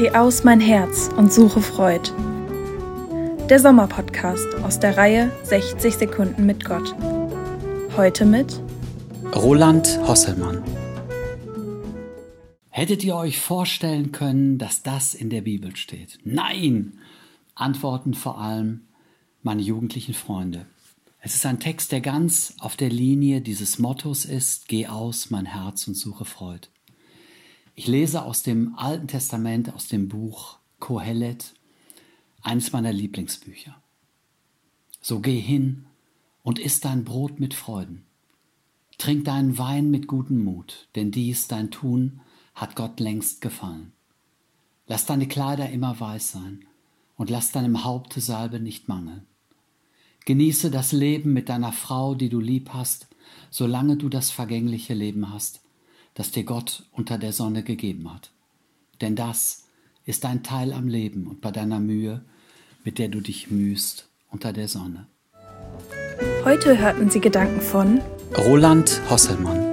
Geh aus mein Herz und suche Freud. Der Sommerpodcast aus der Reihe 60 Sekunden mit Gott. Heute mit Roland Hosselmann. Hättet ihr euch vorstellen können, dass das in der Bibel steht? Nein! Antworten vor allem meine jugendlichen Freunde. Es ist ein Text, der ganz auf der Linie dieses Mottos ist, geh aus mein Herz und suche Freud. Ich lese aus dem Alten Testament, aus dem Buch Kohelet, eines meiner Lieblingsbücher. So geh hin und iss dein Brot mit Freuden. Trink deinen Wein mit gutem Mut, denn dies dein Tun hat Gott längst gefallen. Lass deine Kleider immer weiß sein und lass deinem Haupte Salbe nicht mangeln. Genieße das Leben mit deiner Frau, die du lieb hast, solange du das vergängliche Leben hast, das dir Gott unter der Sonne gegeben hat. Denn das ist dein Teil am Leben und bei deiner Mühe, mit der du dich mühst unter der Sonne. Heute hörten Sie Gedanken von Roland Hosselmann.